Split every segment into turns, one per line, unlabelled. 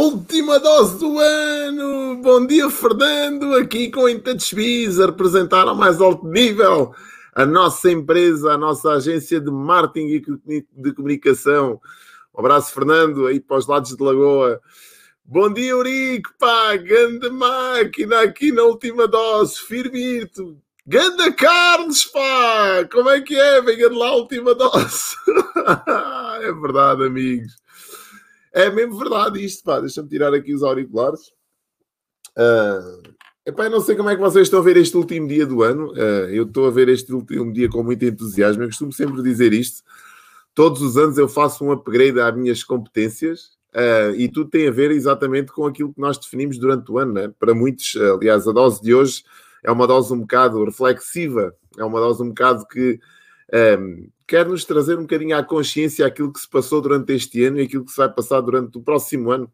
Última dose do ano! Bom dia, Fernando, aqui com a Intouchbiz, a representar ao mais alto nível a nossa empresa, a nossa agência de marketing e de comunicação. Um abraço, Fernando, aí para os lados de Lagoa. Bom dia, Eurico, pá! Ganda máquina aqui na última dose, firmito! Ganda Carlos, pá! Como é que é? Venha de lá a última dose. é verdade, amigos. É mesmo verdade isto, pá. Deixa-me tirar aqui os auriculares. Uh, epá, eu não sei como é que vocês estão a ver este último dia do ano. Uh, eu estou a ver este último dia com muito entusiasmo. Eu costumo sempre dizer isto. Todos os anos eu faço um upgrade às minhas competências uh, e tudo tem a ver exatamente com aquilo que nós definimos durante o ano. Né? Para muitos, aliás, a dose de hoje é uma dose um bocado reflexiva, é uma dose um bocado que um, quer nos trazer um bocadinho à consciência aquilo que se passou durante este ano e aquilo que se vai passar durante o próximo ano.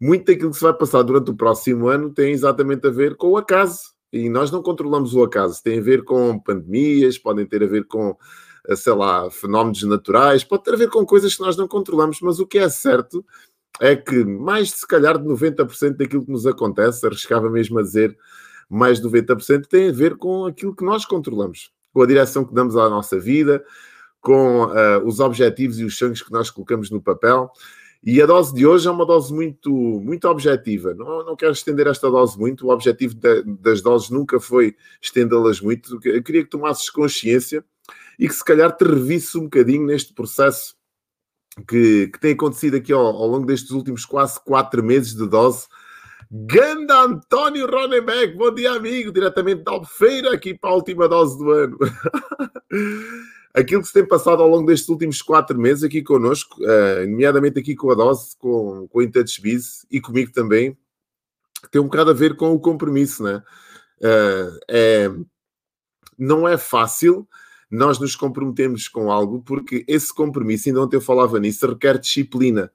Muito daquilo que se vai passar durante o próximo ano tem exatamente a ver com o acaso. E nós não controlamos o acaso. Tem a ver com pandemias, podem ter a ver com, eh, sei lá, fenómenos naturais, pode ter a ver com coisas que nós não controlamos, mas o que é certo é que mais de se calhar de 90% daquilo que nos acontece, arriscava mesmo a dizer, mais de 90% tem a ver com aquilo que nós controlamos, com a direção que damos à nossa vida, com uh, os objetivos e os sonhos que nós colocamos no papel. E a dose de hoje é uma dose muito, muito objetiva. Não, não quero estender esta dose muito. O objetivo de, das doses nunca foi estendê-las muito. Eu queria que tomasses consciência e que se calhar te revisse um bocadinho neste processo que, que tem acontecido aqui ao, ao longo destes últimos quase quatro meses de dose Ganda António Ronenbeck, bom dia, amigo, diretamente da Albufeira, aqui para a última dose do ano. Aquilo que se tem passado ao longo destes últimos quatro meses aqui connosco, uh, nomeadamente aqui com a dose, com, com a Intouchbiz e comigo também, tem um bocado a ver com o compromisso, né? Uh, é, não é fácil nós nos comprometemos com algo, porque esse compromisso, ainda ontem eu falava nisso, requer disciplina.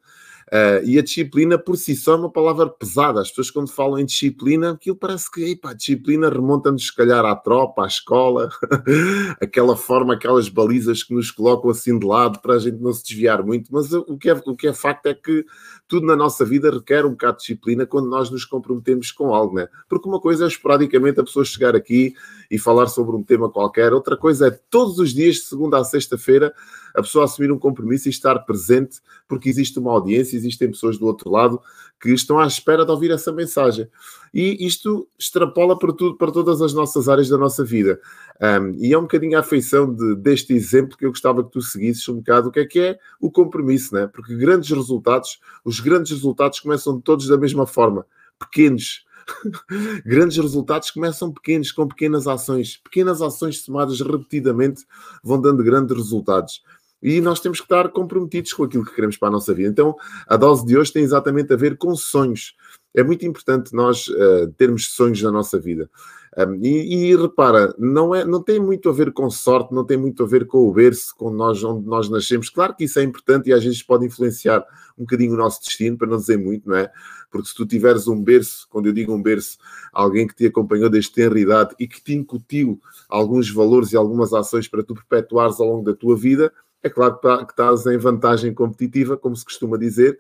Uh, e a disciplina por si só é uma palavra pesada. As pessoas, quando falam em disciplina, aquilo parece que epa, a disciplina remonta-nos, se calhar, à tropa, à escola, aquela forma, aquelas balizas que nos colocam assim de lado para a gente não se desviar muito. Mas o que é, o que é facto é que tudo na nossa vida requer um bocado de disciplina quando nós nos comprometemos com algo, né? Porque uma coisa é esporadicamente a pessoa chegar aqui e falar sobre um tema qualquer, outra coisa é todos os dias, de segunda a sexta-feira, a pessoa assumir um compromisso e estar presente, porque existe uma audiência, existem pessoas do outro lado que estão à espera de ouvir essa mensagem. E isto extrapola para, tudo, para todas as nossas áreas da nossa vida. Um, e é um bocadinho a afeição de, deste exemplo que eu gostava que tu seguisses um bocado o que é que é o compromisso, né? porque grandes resultados, os grandes resultados começam todos da mesma forma, pequenos. grandes resultados começam pequenos, com pequenas ações. Pequenas ações somadas repetidamente vão dando grandes resultados e nós temos que estar comprometidos com aquilo que queremos para a nossa vida. Então, a dose de hoje tem exatamente a ver com sonhos. É muito importante nós uh, termos sonhos na nossa vida. Um, e, e, repara, não, é, não tem muito a ver com sorte, não tem muito a ver com o berço, com nós, onde nós nascemos. Claro que isso é importante e às vezes pode influenciar um bocadinho o nosso destino, para não dizer muito, não é? Porque se tu tiveres um berço, quando eu digo um berço, alguém que te acompanhou desde tenra idade e que te incutiu alguns valores e algumas ações para tu perpetuares ao longo da tua vida, é claro que tá, estás em vantagem competitiva, como se costuma dizer,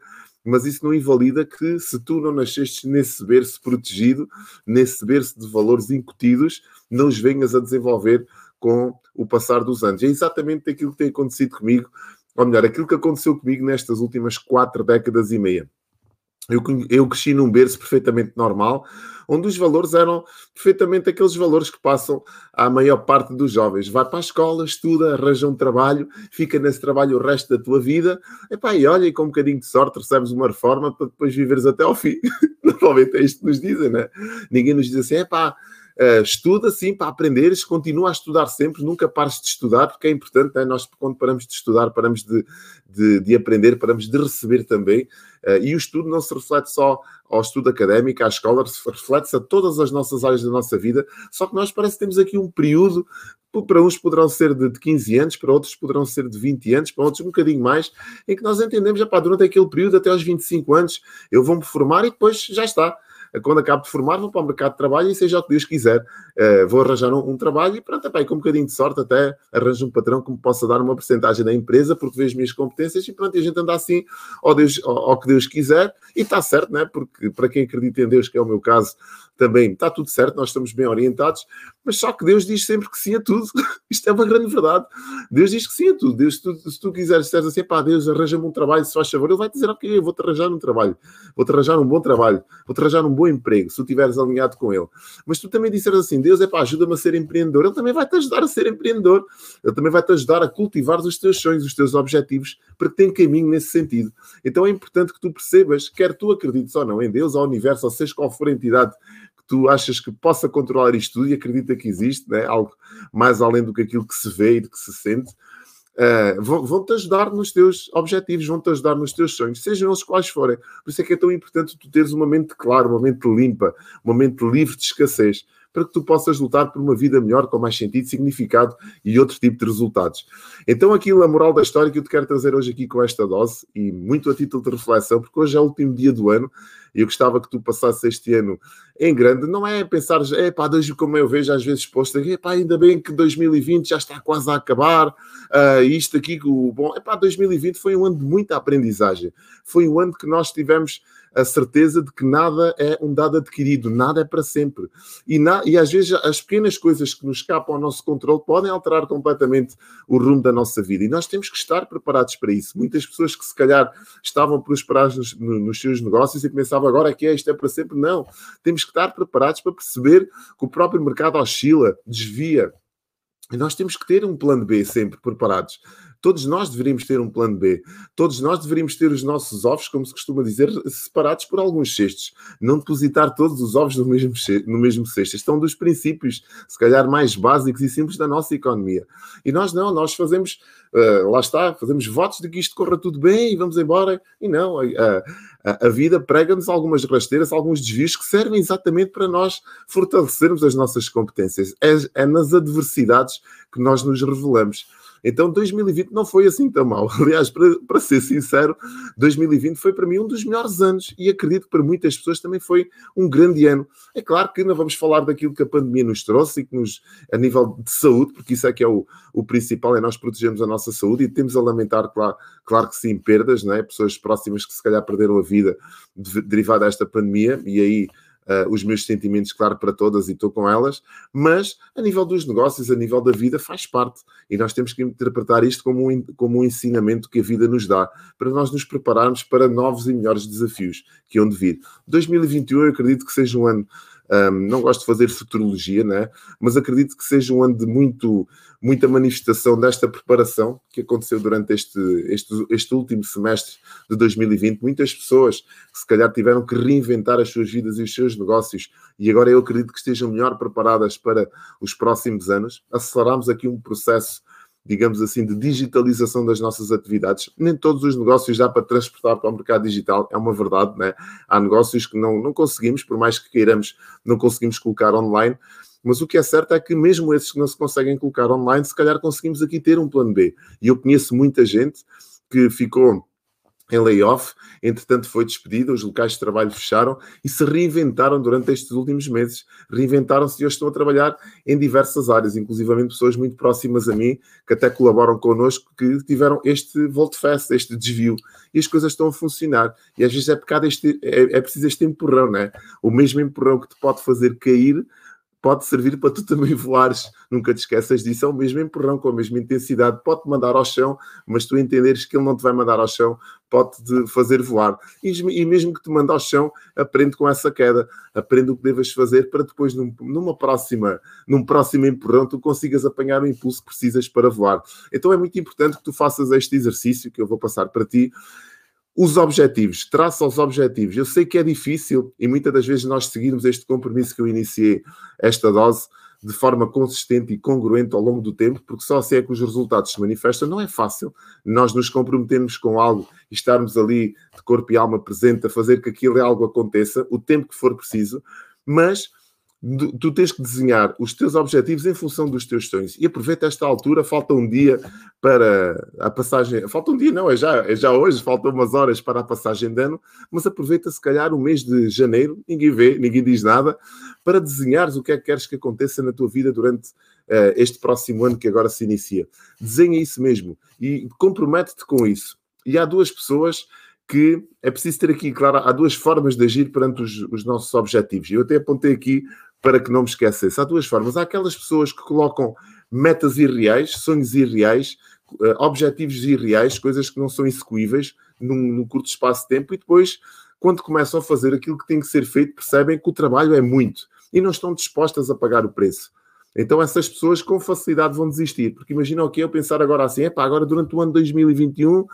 mas isso não invalida que se tu não nasceste nesse berço protegido, nesse berço de valores incutidos, não os venhas a desenvolver com o passar dos anos. É exatamente aquilo que tem acontecido comigo, ou melhor, aquilo que aconteceu comigo nestas últimas quatro décadas e meia. Eu, eu cresci num berço perfeitamente normal, onde os valores eram perfeitamente aqueles valores que passam à maior parte dos jovens. Vai para a escola, estuda, arranja um trabalho, fica nesse trabalho o resto da tua vida, epá, e olha, e com um bocadinho de sorte recebes uma reforma para depois viveres até ao fim. Normalmente é isto que nos dizem, né? Ninguém nos diz assim, epá, Uh, estuda sim para aprenderes, continua a estudar sempre, nunca pares de estudar, porque é importante, né? nós quando paramos de estudar, paramos de, de, de aprender, paramos de receber também, uh, e o estudo não se reflete só ao estudo académico, à escola, reflete-se a todas as nossas áreas da nossa vida, só que nós parece que temos aqui um período, para uns poderão ser de 15 anos, para outros poderão ser de 20 anos, para outros um bocadinho mais, em que nós entendemos, já pá, durante aquele período, até aos 25 anos, eu vou-me formar e depois já está quando acabo de formar, vou para o mercado de trabalho e seja o que Deus quiser, uh, vou arranjar um, um, trabalho e pronto, epá, com um bocadinho de sorte até arranjo um patrão que me possa dar uma porcentagem da empresa porque vê as minhas competências e pronto, e a gente anda assim ao, Deus, ao, ao que Deus quiser e está certo, né? porque para quem acredita em Deus, que é o meu caso, também está tudo certo, nós estamos bem orientados, mas só que Deus diz sempre que sim a tudo. Isto é uma grande verdade. Deus diz que sim a tudo. Deus, se, tu, se tu quiseres, disseres assim, pá, Deus, arranja-me um trabalho, se faz favor, Ele vai dizer, ok, eu vou-te arranjar um trabalho, vou-te arranjar um bom trabalho, vou-te arranjar um bom emprego, se tu estiveres alinhado com Ele. Mas tu também disseres assim, Deus, é pá, ajuda-me a ser empreendedor, Ele também vai-te ajudar a ser empreendedor, Ele também vai-te ajudar a cultivar os teus sonhos, os teus objetivos, para que tenha caminho nesse sentido. Então é importante que tu percebas, quer tu acredites ou não em Deus, ao universo, ou seja qual for a entidade tu achas que possa controlar isto tudo e acredita que existe, né? algo mais além do que aquilo que se vê e do que se sente, uh, vão-te ajudar nos teus objetivos, vão-te ajudar nos teus sonhos, sejam eles quais forem. Por isso é que é tão importante tu teres uma mente clara, uma mente limpa, uma mente livre de escassez para que tu possas lutar por uma vida melhor, com mais sentido, significado e outro tipo de resultados. Então, aquilo, a moral da história que eu te quero trazer hoje aqui com esta dose, e muito a título de reflexão, porque hoje é o último dia do ano, e eu gostava que tu passasses este ano em grande, não é pensar, é pá, como eu vejo às vezes posto, é pá, ainda bem que 2020 já está quase a acabar, uh, isto aqui, o bom, é pá, 2020 foi um ano de muita aprendizagem, foi um ano que nós tivemos a certeza de que nada é um dado adquirido, nada é para sempre. E, na, e às vezes as pequenas coisas que nos escapam ao nosso controle podem alterar completamente o rumo da nossa vida. E nós temos que estar preparados para isso. Muitas pessoas que se calhar estavam prosperadas nos, nos seus negócios e pensavam agora que é isto é para sempre. Não. Temos que estar preparados para perceber que o próprio mercado oscila, desvia. E nós temos que ter um plano B sempre preparados. Todos nós deveríamos ter um plano B. Todos nós deveríamos ter os nossos ovos, como se costuma dizer, separados por alguns cestos. Não depositar todos os ovos no mesmo, no mesmo cesto. Este é um dos princípios, se calhar, mais básicos e simples da nossa economia. E nós não, nós fazemos, uh, lá está, fazemos votos de que isto corra tudo bem e vamos embora. E não, a, a, a vida prega-nos algumas rasteiras, alguns desvios que servem exatamente para nós fortalecermos as nossas competências. É, é nas adversidades que nós nos revelamos. Então 2020 não foi assim tão mal. Aliás, para, para ser sincero, 2020 foi para mim um dos melhores anos e acredito que para muitas pessoas também foi um grande ano. É claro que não vamos falar daquilo que a pandemia nos trouxe e que nos, a nível de saúde, porque isso é que é o, o principal, é nós protegermos a nossa saúde e temos a lamentar, claro, claro que sim, perdas, não é? pessoas próximas que se calhar perderam a vida derivada desta pandemia e aí uh, os meus sentimentos, claro, para todas e estou com elas, mas a nível dos negócios, a nível da vida, faz parte. E nós temos que interpretar isto como um, como um ensinamento que a vida nos dá, para nós nos prepararmos para novos e melhores desafios que hão de vir. 2021 eu acredito que seja um ano um, não gosto de fazer futurologia, né? mas acredito que seja um ano de muito, muita manifestação desta preparação que aconteceu durante este, este, este último semestre de 2020. Muitas pessoas que se calhar tiveram que reinventar as suas vidas e os seus negócios e agora eu acredito que estejam melhor preparadas para os próximos anos. Aceleramos aqui um processo digamos assim, de digitalização das nossas atividades. Nem todos os negócios dá para transportar para o mercado digital, é uma verdade, né? Há negócios que não, não conseguimos, por mais que queiramos, não conseguimos colocar online. Mas o que é certo é que mesmo esses que não se conseguem colocar online, se calhar conseguimos aqui ter um plano B. E eu conheço muita gente que ficou em layoff, entretanto foi despedido, os locais de trabalho fecharam e se reinventaram durante estes últimos meses. Reinventaram-se e hoje estão a trabalhar em diversas áreas, inclusivamente pessoas muito próximas a mim, que até colaboram connosco, que tiveram este volte-face, este desvio, e as coisas estão a funcionar. E às vezes é, este, é, é preciso este empurrão, né? O mesmo empurrão que te pode fazer cair pode servir para tu também voares. Nunca te esqueças disso. É o mesmo empurrão, com a mesma intensidade. Pode-te mandar ao chão, mas tu entenderes que ele não te vai mandar ao chão, pode-te fazer voar. E, e, mesmo que te mande ao chão, aprende com essa queda. Aprende o que devas fazer para depois, num, numa próxima, num próximo empurrão, tu consigas apanhar o impulso que precisas para voar. Então é muito importante que tu faças este exercício que eu vou passar para ti os objetivos, traça os objetivos. Eu sei que é difícil e muitas das vezes nós seguimos este compromisso que eu iniciei, esta dose, de forma consistente e congruente ao longo do tempo, porque só assim é que os resultados se manifestam. Não é fácil nós nos comprometermos com algo e estarmos ali de corpo e alma presente a fazer que aquilo é algo aconteça, o tempo que for preciso, mas tu tens que desenhar os teus objetivos em função dos teus sonhos. E aproveita esta altura, falta um dia para a passagem. Falta um dia, não, é já, é já hoje, faltam umas horas para a passagem de ano, mas aproveita se calhar o mês de janeiro, ninguém vê, ninguém diz nada, para desenhares o que é que queres que aconteça na tua vida durante uh, este próximo ano que agora se inicia. Desenha isso mesmo e compromete-te com isso. E há duas pessoas que é preciso ter aqui, claro, há duas formas de agir perante os, os nossos objetivos. Eu até apontei aqui para que não me esquecesse. Há duas formas. Há aquelas pessoas que colocam metas irreais, sonhos irreais, uh, objetivos irreais, coisas que não são execuíveis num, num, curto espaço de tempo, e depois, quando começam a fazer aquilo que tem que ser feito, percebem que o trabalho é muito e não estão dispostas a pagar o preço. Então essas pessoas com facilidade vão desistir, porque imagina o que eu pensar agora assim, é pá, agora durante o ano 2021,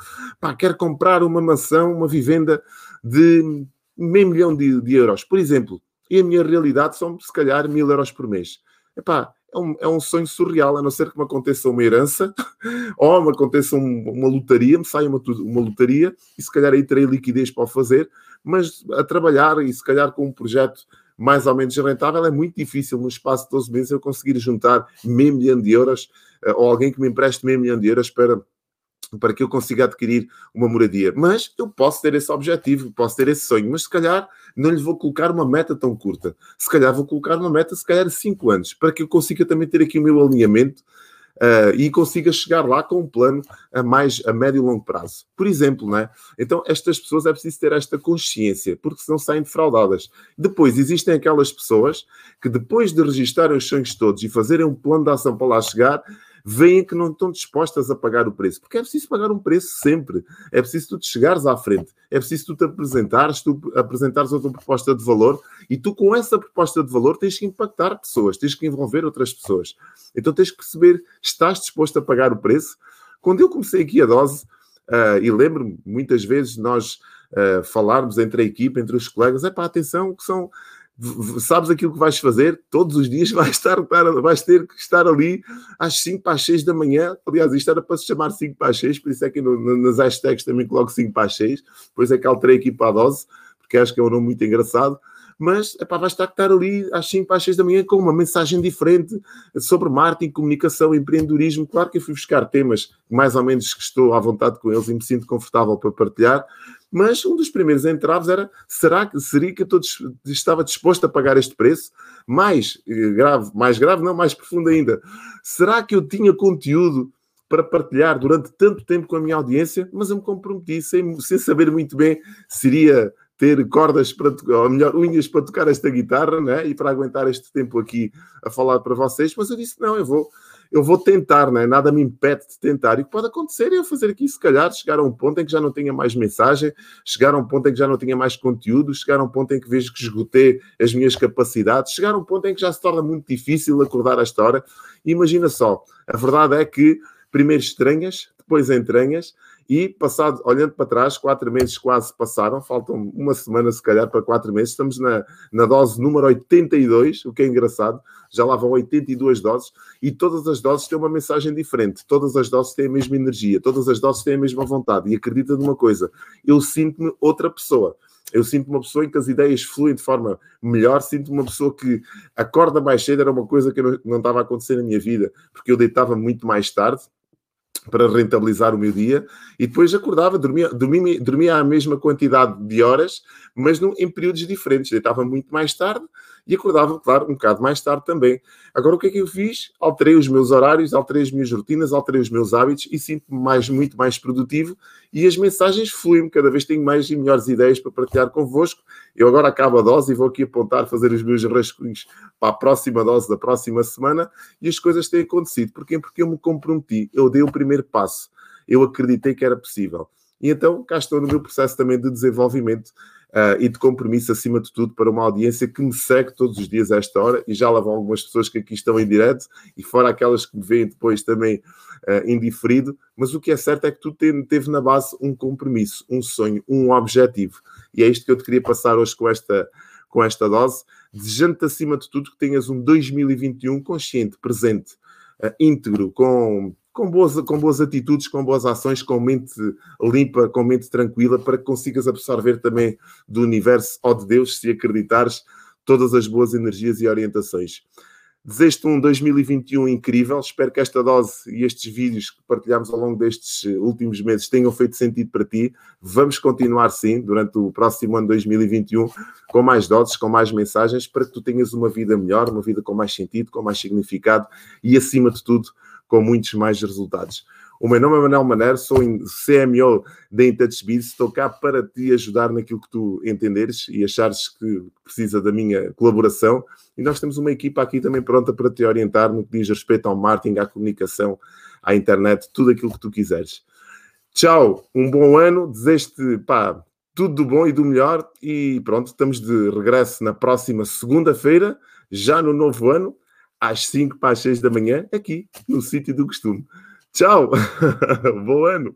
pá, quero comprar uma mansão, uma vivenda de meio milhão de, de euros, por exemplo e a minha realidade são, se calhar, mil euros por mês. Epá, é um, é um sonho surreal, a não ser que me aconteça uma herança ou me aconteça um, uma lotaria, me saia uma, uma lotaria e se calhar aí terei liquidez para o fazer, mas a trabalhar e se calhar com um projeto mais ou menos rentável é muito difícil no espaço de 12 meses eu conseguir juntar meio milhão de euros eh, ou alguém que me empreste meio milhão de euros para para que eu consiga adquirir uma moradia. Mas eu posso ter esse objetivo, posso ter esse sonho, mas se calhar não lhe vou colocar uma meta tão curta. Se calhar vou colocar uma meta, se calhar, de 5 anos, para que eu consiga também ter aqui o meu alinhamento uh, e consiga chegar lá com um plano a mais a médio e longo prazo. Por exemplo, né? Então, estas pessoas é preciso ter esta consciência, porque senão saem defraudadas. Depois, existem aquelas pessoas que depois de registarem os sonhos todos e fazerem um plano de ação para lá chegar, veem que não estão dispostas a pagar o preço. Porque é preciso pagar um preço sempre. É preciso tu te chegares à frente. É preciso tu te apresentares, tu apresentares a tua proposta de valor e tu, com essa proposta de valor, tens que impactar pessoas, tens que envolver outras pessoas. Então tens que perceber, estás disposto a pagar o preço? Quando eu comecei aqui a dose, uh, e lembro-me muitas vezes nós uh, falarmos entre a equipa, entre os colegas, é para atenção, que são sabes aquilo que vais fazer, todos os dias vais, estar, vais ter que estar ali às 5 para as 6 da manhã. Aliás, isto era para se chamar 5 para as 6, por isso é que no, nas hashtags também coloco 5 para as 6, depois é que alterei aqui para a dose, porque acho que é um nome muito engraçado. Mas epá, vais estar que estar ali às 5 para as 6 da manhã com uma mensagem diferente sobre marketing, comunicação, empreendedorismo. Claro que eu fui buscar temas mais ou menos que estou à vontade com eles e me sinto confortável para partilhar, mas um dos primeiros entraves era: será que seria que eu estava disposto a pagar este preço? Mais eh, grave, mais grave, não, mais profundo ainda. Será que eu tinha conteúdo para partilhar durante tanto tempo com a minha audiência? Mas eu me comprometi sem, sem saber muito bem se iria ter cordas para, ou melhor, unhas para tocar esta guitarra, né? E para aguentar este tempo aqui a falar para vocês. Mas eu disse: não, eu vou eu vou tentar, né? nada me impede de tentar. E o que pode acontecer é eu fazer aqui, se calhar, chegar a um ponto em que já não tenha mais mensagem, chegar a um ponto em que já não tenha mais conteúdo, chegar a um ponto em que vejo que esgotei as minhas capacidades, chegar a um ponto em que já se torna muito difícil acordar a esta hora. E imagina só, a verdade é que primeiro estranhas, depois entranhas, e passado, olhando para trás, quatro meses quase passaram, faltam uma semana se calhar para quatro meses, estamos na, na dose número 82, o que é engraçado, já lá vão 82 doses, e todas as doses têm uma mensagem diferente, todas as doses têm a mesma energia, todas as doses têm a mesma vontade, e acredita numa coisa, eu sinto-me outra pessoa. Eu sinto uma pessoa em que as ideias fluem de forma melhor, sinto uma pessoa que acorda mais cedo, era uma coisa que não, não estava a acontecer na minha vida, porque eu deitava muito mais tarde, para rentabilizar o meu dia e depois acordava, dormia, dormia, dormia a mesma quantidade de horas, mas em períodos diferentes. Deitava muito mais tarde e acordava, claro, um bocado mais tarde também. Agora, o que é que eu fiz? Alterei os meus horários, alterei as minhas rotinas, alterei os meus hábitos e sinto-me mais, muito mais produtivo e as mensagens fluem cada vez tenho mais e melhores ideias para partilhar convosco. Eu agora acabo a dose e vou aqui apontar, fazer os meus rascunhos para a próxima dose da próxima semana e as coisas têm acontecido. Porquê? Porque eu me comprometi, eu dei o primeiro passo, eu acreditei que era possível. E então cá estou no meu processo também de desenvolvimento uh, e de compromisso, acima de tudo, para uma audiência que me segue todos os dias a esta hora. E já lá vão algumas pessoas que aqui estão em direto e fora aquelas que me veem depois também uh, indiferido. Mas o que é certo é que tu teve na base um compromisso, um sonho, um objetivo. E é isto que eu te queria passar hoje com esta, com esta dose, desejando-te acima de tudo que tenhas um 2021 consciente, presente, uh, íntegro, com com boas, com boas atitudes, com boas ações, com mente limpa, com mente tranquila, para que consigas absorver também do universo ou de Deus, se acreditares, todas as boas energias e orientações. Desejo-te um 2021 incrível. Espero que esta dose e estes vídeos que partilhamos ao longo destes últimos meses tenham feito sentido para ti. Vamos continuar, sim, durante o próximo ano 2021, com mais doses, com mais mensagens, para que tu tenhas uma vida melhor, uma vida com mais sentido, com mais significado e, acima de tudo, com muitos mais resultados. O meu nome é Manuel Maneiro, sou CMO da IntouchBiz, estou cá para te ajudar naquilo que tu entenderes e achares que precisa da minha colaboração. E nós temos uma equipa aqui também pronta para te orientar no que diz respeito ao marketing, à comunicação, à internet, tudo aquilo que tu quiseres. Tchau, um bom ano, desejo-te tudo do bom e do melhor e pronto, estamos de regresso na próxima segunda-feira, já no novo ano, às 5 para as 6 da manhã, aqui no sítio do costume. Tchau, bom ano.